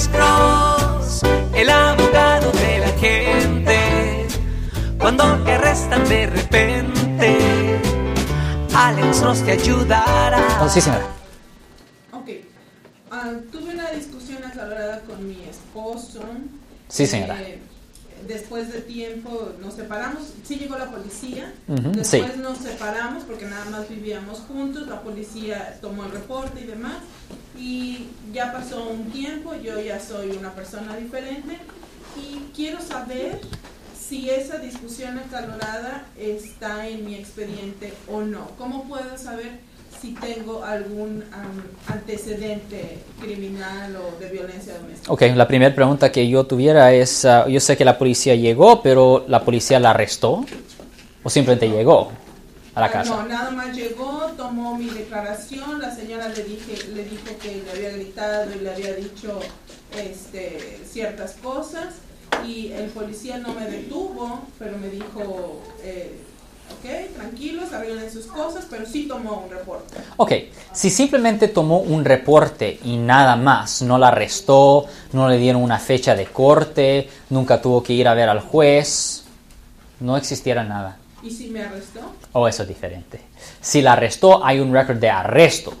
Alex Cross, el abogado de la gente. Cuando te arrestan de repente, Alex Cross te ayudará. Oh, sí, señora. Ok. Ah, tuve una discusión acalorada con mi esposo. Sí, señora. Eh, después de tiempo nos separamos. Sí llegó la policía. Después sí. nos separamos porque nada más vivíamos juntos. La policía tomó el reporte y demás. Y ya pasó un tiempo. Yo ya soy una persona diferente. Y quiero saber si esa discusión acalorada está en mi expediente o no. ¿Cómo puedo saber si tengo algún am, antecedente criminal o de violencia doméstica? Ok, la primera pregunta que yo tuviera es, ah, yo sé que la policía llegó, pero la policía la arrestó o simplemente llegó a la casa. No, nada más llegó, tomó mi declaración, la señora le dije, le dijo que le había gritado y le había dicho este, ciertas cosas y el policía no me detuvo, pero me dijo, eh, ok, tranquilos, arreglen sus cosas, pero sí tomó un reporte. Ok, si simplemente tomó un reporte y nada más, no la arrestó, no le dieron una fecha de corte, nunca tuvo que ir a ver al juez, no existiera nada. ¿Y si me arrestó? O eso es diferente. Si la arrestó, hay un récord de arresto.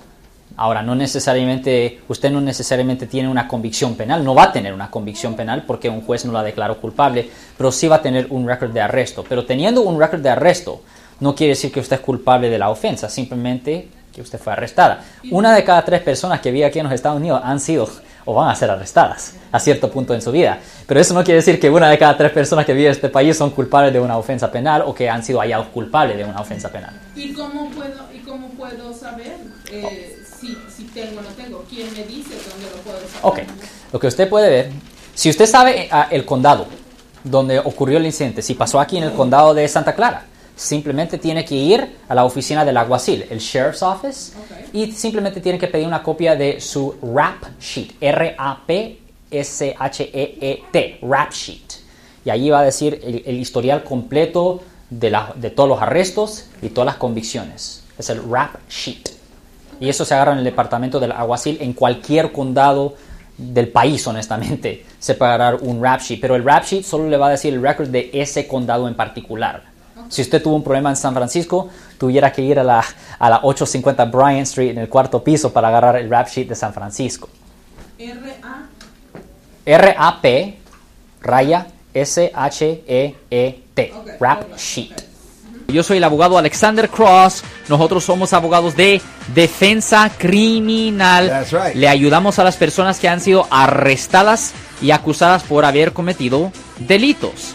Ahora, no necesariamente, usted no necesariamente tiene una convicción penal, no va a tener una convicción penal porque un juez no la declaró culpable, pero sí va a tener un récord de arresto. Pero teniendo un récord de arresto, no quiere decir que usted es culpable de la ofensa, simplemente que usted fue arrestada. Una de cada tres personas que vive aquí en los Estados Unidos han sido o van a ser arrestadas a cierto punto en su vida. Pero eso no quiere decir que una de cada tres personas que vive en este país son culpables de una ofensa penal o que han sido hallados culpables de una ofensa penal. ¿Y cómo puedo, y cómo puedo saber eh, si, si tengo o no tengo? ¿Quién me dice dónde lo puedo saber? Ok, lo que usted puede ver, si usted sabe ah, el condado donde ocurrió el incidente, si pasó aquí en el condado de Santa Clara, simplemente tiene que ir a la oficina del alguacil, el Sheriff's Office. Y simplemente tiene que pedir una copia de su rap sheet, R-A-P-S-H-E-E-T, rap sheet. Y allí va a decir el, historial completo de, la- de todos los arrestos y todas las convicciones. Es el rap sheet. Y eso se agarra en el departamento del alguacil en cualquier condado del país, honestamente. Se puede agarrar un rap sheet, pero el rap sheet solo le va a decir el récord de ese condado en particular. Si usted tuvo un problema en San Francisco, tuviera que ir a la, a la 850 Bryant Street en el cuarto piso para agarrar el rap sheet de San Francisco. R-A. R-A-P, raya, S-H-E-E-T, rap sheet. Yo soy el abogado Alexander Cross. Nosotros somos abogados de defensa criminal. That's right. Le ayudamos a las personas que han sido arrestadas y acusadas por haber cometido delitos.